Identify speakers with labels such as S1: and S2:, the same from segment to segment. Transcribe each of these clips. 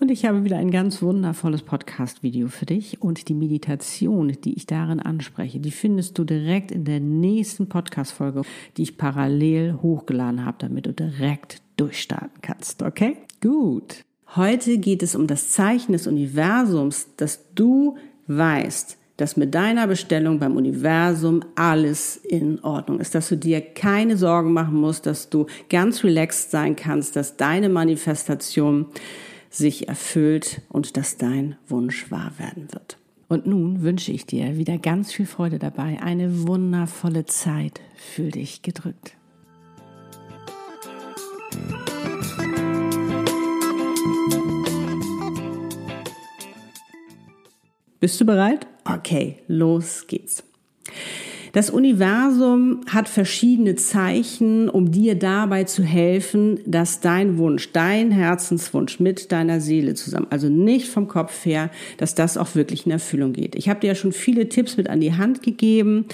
S1: Und ich habe wieder ein ganz wundervolles Podcast-Video für dich und die Meditation, die ich darin anspreche, die findest du direkt in der nächsten Podcast-Folge, die ich parallel hochgeladen habe, damit du direkt durchstarten kannst. Okay? Gut. Heute geht es um das Zeichen des Universums, dass du weißt, dass mit deiner Bestellung beim Universum alles in Ordnung ist, dass du dir keine Sorgen machen musst, dass du ganz relaxed sein kannst, dass deine Manifestation sich erfüllt und dass dein Wunsch wahr werden wird. Und nun wünsche ich dir wieder ganz viel Freude dabei, eine wundervolle Zeit. Fühl dich gedrückt. Bist du bereit? Okay, los geht's. Das Universum hat verschiedene Zeichen, um dir dabei zu helfen, dass dein Wunsch, dein Herzenswunsch mit deiner Seele zusammen, also nicht vom Kopf her, dass das auch wirklich in Erfüllung geht. Ich habe dir ja schon viele Tipps mit an die Hand gegeben,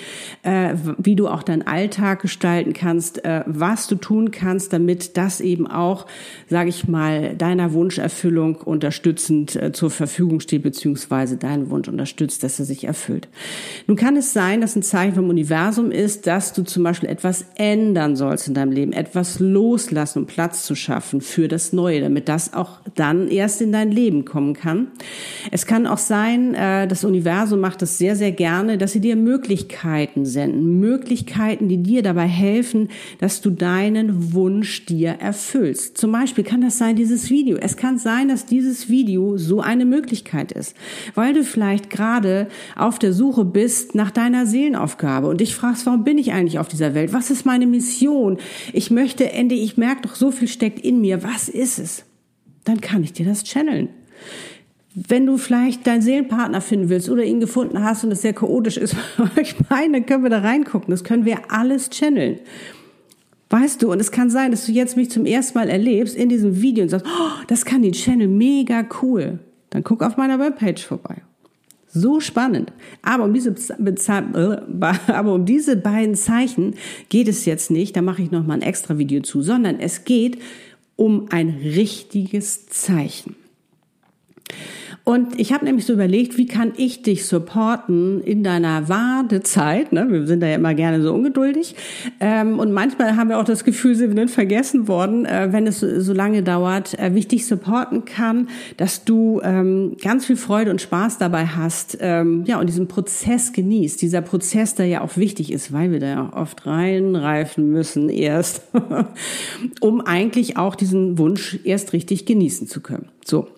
S1: äh, wie du auch deinen Alltag gestalten kannst, äh, was du tun kannst, damit das eben auch, sage ich mal, deiner Wunscherfüllung unterstützend äh, zur Verfügung steht, beziehungsweise deinen Wunsch unterstützt, dass er sich erfüllt. Nun kann es sein, dass ein Zeichen vom Universum ist, dass du zum Beispiel etwas ändern sollst in deinem Leben, etwas loslassen, um Platz zu schaffen für das Neue, damit das auch dann erst in dein Leben kommen kann. Es kann auch sein, äh, das Universum macht das sehr, sehr gerne, dass sie dir Möglichkeiten senden. Möglichkeiten, die dir dabei helfen, dass du deinen Wunsch dir erfüllst. Zum Beispiel kann das sein, dieses Video. Es kann sein, dass dieses Video so eine Möglichkeit ist, weil du vielleicht gerade auf der Suche bist nach deiner Seelenaufgabe habe und dich fragst, warum bin ich eigentlich auf dieser Welt? Was ist meine Mission? Ich möchte endlich, ich merke doch, so viel steckt in mir. Was ist es? Dann kann ich dir das channeln. Wenn du vielleicht deinen Seelenpartner finden willst oder ihn gefunden hast und es sehr chaotisch ist, ich meine, können wir da reingucken. Das können wir alles channeln. Weißt du, und es kann sein, dass du jetzt mich zum ersten Mal erlebst in diesem Video und sagst, oh, das kann die Channel mega cool. Dann guck auf meiner Webpage vorbei. So spannend. Aber um diese, aber um diese beiden Zeichen geht es jetzt nicht. Da mache ich noch mal ein extra Video zu, sondern es geht um ein richtiges Zeichen. Und ich habe nämlich so überlegt, wie kann ich dich supporten in deiner Wartezeit? Ne? Wir sind da ja immer gerne so ungeduldig. Ähm, und manchmal haben wir auch das Gefühl, sie sind vergessen worden, äh, wenn es so lange dauert, äh, wie ich dich supporten kann, dass du ähm, ganz viel Freude und Spaß dabei hast, ähm, ja, und diesen Prozess genießt. Dieser Prozess, der ja auch wichtig ist, weil wir da ja oft reinreifen müssen erst, um eigentlich auch diesen Wunsch erst richtig genießen zu können. So.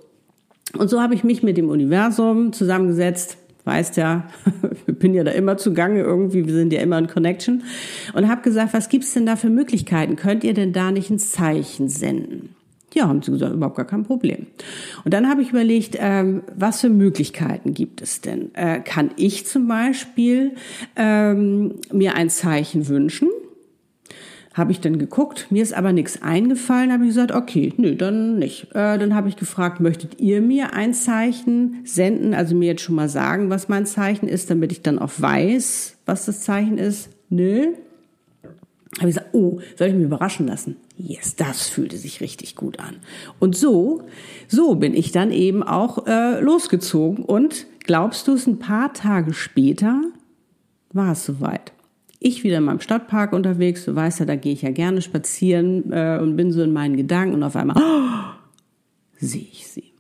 S1: Und so habe ich mich mit dem Universum zusammengesetzt. Weißt ja, ich bin ja da immer zugange irgendwie, wir sind ja immer in Connection. Und habe gesagt, was gibt's denn da für Möglichkeiten? Könnt ihr denn da nicht ein Zeichen senden? Ja, haben sie gesagt, überhaupt gar kein Problem. Und dann habe ich überlegt, ähm, was für Möglichkeiten gibt es denn? Äh, kann ich zum Beispiel ähm, mir ein Zeichen wünschen? Habe ich dann geguckt, mir ist aber nichts eingefallen, habe ich gesagt, okay, nö, dann nicht. Äh, dann habe ich gefragt, möchtet ihr mir ein Zeichen senden, also mir jetzt schon mal sagen, was mein Zeichen ist, damit ich dann auch weiß, was das Zeichen ist? Nö. Habe ich gesagt, oh, soll ich mich überraschen lassen? Yes, das fühlte sich richtig gut an. Und so, so bin ich dann eben auch äh, losgezogen. Und glaubst du es, ein paar Tage später war es soweit ich wieder in meinem Stadtpark unterwegs, du weißt ja, da gehe ich ja gerne spazieren äh, und bin so in meinen Gedanken und auf einmal oh, sehe ich sie.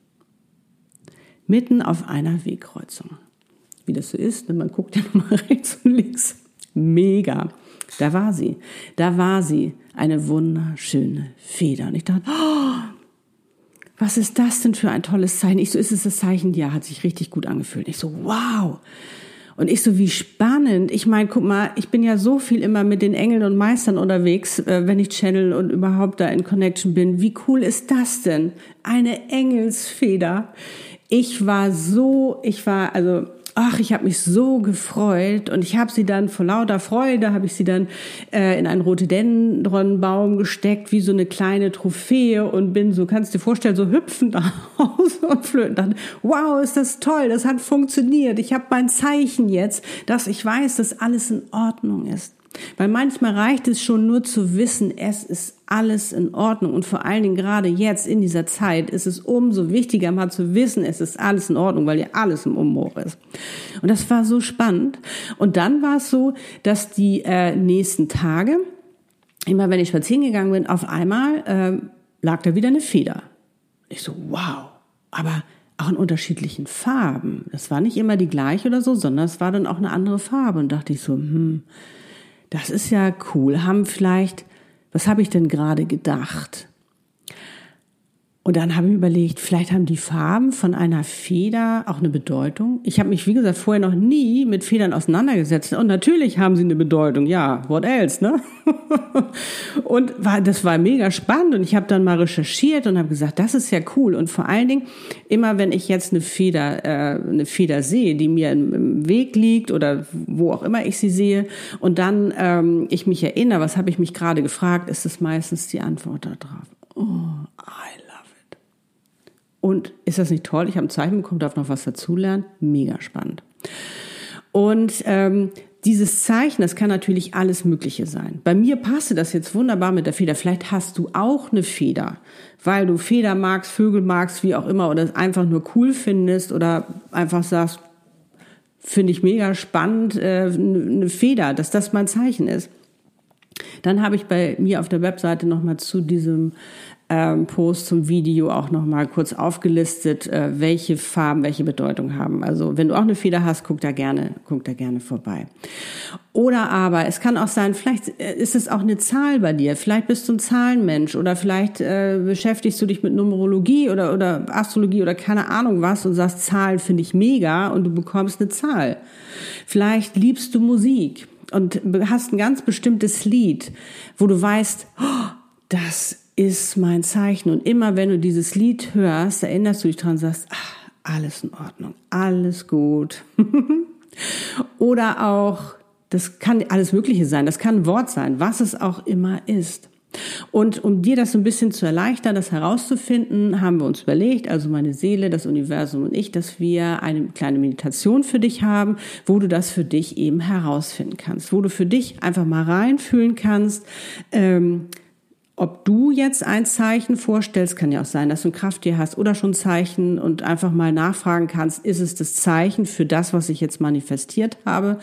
S1: Mitten auf einer Wegkreuzung. Wie das so ist, ne, man guckt ja nochmal rechts und links. Mega. Da war sie. Da war sie. Eine wunderschöne Feder. Und ich dachte, oh, was ist das denn für ein tolles Zeichen? Ich so, ist es das Zeichen? Ja, hat sich richtig gut angefühlt. Ich so, wow. Und ich so, wie spannend. Ich meine, guck mal, ich bin ja so viel immer mit den Engeln und Meistern unterwegs, äh, wenn ich channel und überhaupt da in Connection bin. Wie cool ist das denn? Eine Engelsfeder. Ich war so, ich war, also ach, ich habe mich so gefreut und ich habe sie dann vor lauter Freude, habe ich sie dann äh, in einen Rhododendronbaum gesteckt, wie so eine kleine Trophäe und bin so, kannst du dir vorstellen, so hüpfend aus und flöten. Dann, wow, ist das toll, das hat funktioniert. Ich habe mein Zeichen jetzt, dass ich weiß, dass alles in Ordnung ist. Weil manchmal reicht es schon nur zu wissen, es ist alles in Ordnung. Und vor allen Dingen gerade jetzt in dieser Zeit ist es umso wichtiger, mal zu wissen, es ist alles in Ordnung, weil ja alles im Umbruch ist. Und das war so spannend. Und dann war es so, dass die äh, nächsten Tage, immer wenn ich spazieren gegangen bin, auf einmal äh, lag da wieder eine Feder. Ich so, wow. Aber auch in unterschiedlichen Farben. Das war nicht immer die gleiche oder so, sondern es war dann auch eine andere Farbe. Und dachte ich so, hm, das ist ja cool. Haben vielleicht, was habe ich denn gerade gedacht? Und dann habe ich überlegt, vielleicht haben die Farben von einer Feder auch eine Bedeutung. Ich habe mich, wie gesagt, vorher noch nie mit Federn auseinandergesetzt. Und natürlich haben sie eine Bedeutung. Ja, what else, ne? und war, das war mega spannend. Und ich habe dann mal recherchiert und habe gesagt, das ist ja cool. Und vor allen Dingen, immer wenn ich jetzt eine Feder, äh, eine Feder sehe, die mir im, im Weg liegt oder wo auch immer ich sie sehe, und dann ähm, ich mich erinnere, was habe ich mich gerade gefragt, ist es meistens die Antwort darauf. Oh, und ist das nicht toll? Ich habe ein Zeichen bekommen, darf noch was dazulernen. Mega spannend. Und ähm, dieses Zeichen, das kann natürlich alles Mögliche sein. Bei mir passte das jetzt wunderbar mit der Feder. Vielleicht hast du auch eine Feder, weil du Feder magst, Vögel magst, wie auch immer, oder es einfach nur cool findest oder einfach sagst, finde ich mega spannend, äh, eine Feder, dass das mein Zeichen ist. Dann habe ich bei mir auf der Webseite nochmal zu diesem ähm, Post zum Video auch nochmal kurz aufgelistet, äh, welche Farben welche Bedeutung haben. Also wenn du auch eine Feder hast, guck da gerne, guck da gerne vorbei. Oder aber es kann auch sein, vielleicht äh, ist es auch eine Zahl bei dir. Vielleicht bist du ein Zahlenmensch oder vielleicht äh, beschäftigst du dich mit Numerologie oder, oder Astrologie oder keine Ahnung was und sagst, Zahlen finde ich mega und du bekommst eine Zahl. Vielleicht liebst du Musik und hast ein ganz bestimmtes Lied, wo du weißt, oh, das ist mein Zeichen. Und immer wenn du dieses Lied hörst, erinnerst du dich dran sagst, ach, alles in Ordnung, alles gut. Oder auch, das kann alles Mögliche sein, das kann ein Wort sein, was es auch immer ist. Und um dir das so ein bisschen zu erleichtern, das herauszufinden, haben wir uns überlegt, also meine Seele, das Universum und ich, dass wir eine kleine Meditation für dich haben, wo du das für dich eben herausfinden kannst, wo du für dich einfach mal reinfühlen kannst, ähm, ob du jetzt ein Zeichen vorstellst, kann ja auch sein, dass du ein Krafttier hast oder schon Zeichen und einfach mal nachfragen kannst, ist es das Zeichen für das, was ich jetzt manifestiert habe?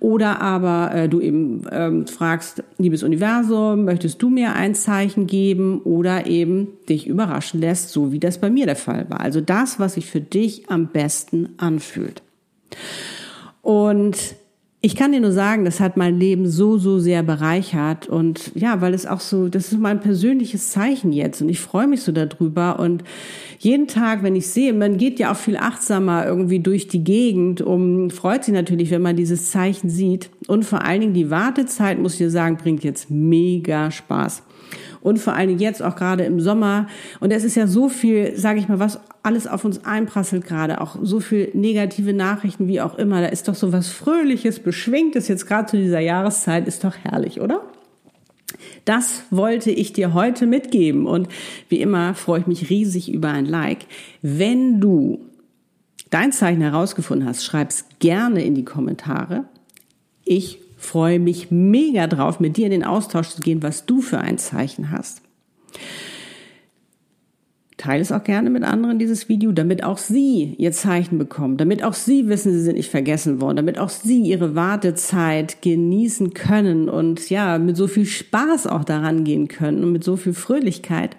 S1: Oder aber äh, du eben ähm, fragst, liebes Universum, möchtest du mir ein Zeichen geben oder eben dich überraschen lässt, so wie das bei mir der Fall war. Also das, was sich für dich am besten anfühlt. Und ich kann dir nur sagen, das hat mein Leben so, so sehr bereichert. Und ja, weil es auch so, das ist mein persönliches Zeichen jetzt. Und ich freue mich so darüber. Und jeden Tag, wenn ich sehe, man geht ja auch viel achtsamer irgendwie durch die Gegend, um, freut sich natürlich, wenn man dieses Zeichen sieht. Und vor allen Dingen die Wartezeit, muss ich dir sagen, bringt jetzt mega Spaß und vor allen Dingen jetzt auch gerade im Sommer. Und es ist ja so viel, sage ich mal, was alles auf uns einprasselt gerade, auch so viel negative Nachrichten wie auch immer. Da ist doch so was Fröhliches, Beschwingtes jetzt gerade zu dieser Jahreszeit, ist doch herrlich, oder? Das wollte ich dir heute mitgeben und wie immer freue ich mich riesig über ein Like. Wenn du dein Zeichen herausgefunden hast, schreib's gerne in die Kommentare. Ich freue mich mega drauf, mit dir in den Austausch zu gehen, was du für ein Zeichen hast. Teile es auch gerne mit anderen, dieses Video, damit auch Sie Ihr Zeichen bekommen, damit auch Sie wissen, Sie sind nicht vergessen worden, damit auch Sie Ihre Wartezeit genießen können und ja, mit so viel Spaß auch daran gehen können und mit so viel Fröhlichkeit.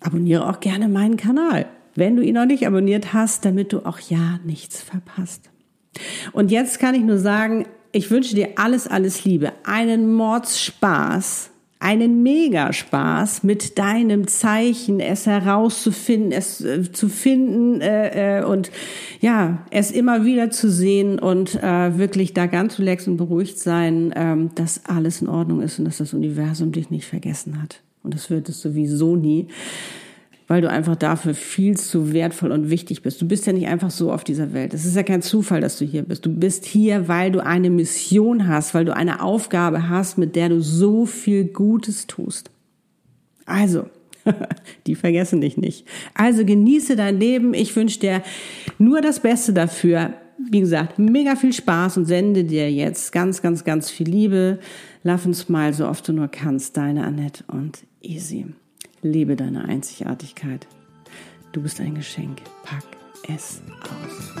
S1: Abonniere auch gerne meinen Kanal, wenn du ihn noch nicht abonniert hast, damit du auch ja nichts verpasst. Und jetzt kann ich nur sagen, ich wünsche dir alles, alles Liebe, einen Mordsspaß, einen Megaspaß mit deinem Zeichen, es herauszufinden, es äh, zu finden äh, äh, und ja, es immer wieder zu sehen und äh, wirklich da ganz relaxed und beruhigt sein, äh, dass alles in Ordnung ist und dass das Universum dich nicht vergessen hat. Und das wird es sowieso nie weil du einfach dafür viel zu wertvoll und wichtig bist. Du bist ja nicht einfach so auf dieser Welt. Es ist ja kein Zufall, dass du hier bist. Du bist hier, weil du eine Mission hast, weil du eine Aufgabe hast, mit der du so viel Gutes tust. Also, die vergessen dich nicht. Also genieße dein Leben. Ich wünsche dir nur das Beste dafür. Wie gesagt, mega viel Spaß und sende dir jetzt ganz, ganz, ganz viel Liebe. Love and Smile, so oft du nur kannst. Deine Annette und Easy. Lebe deine Einzigartigkeit. Du bist ein Geschenk. Pack es aus.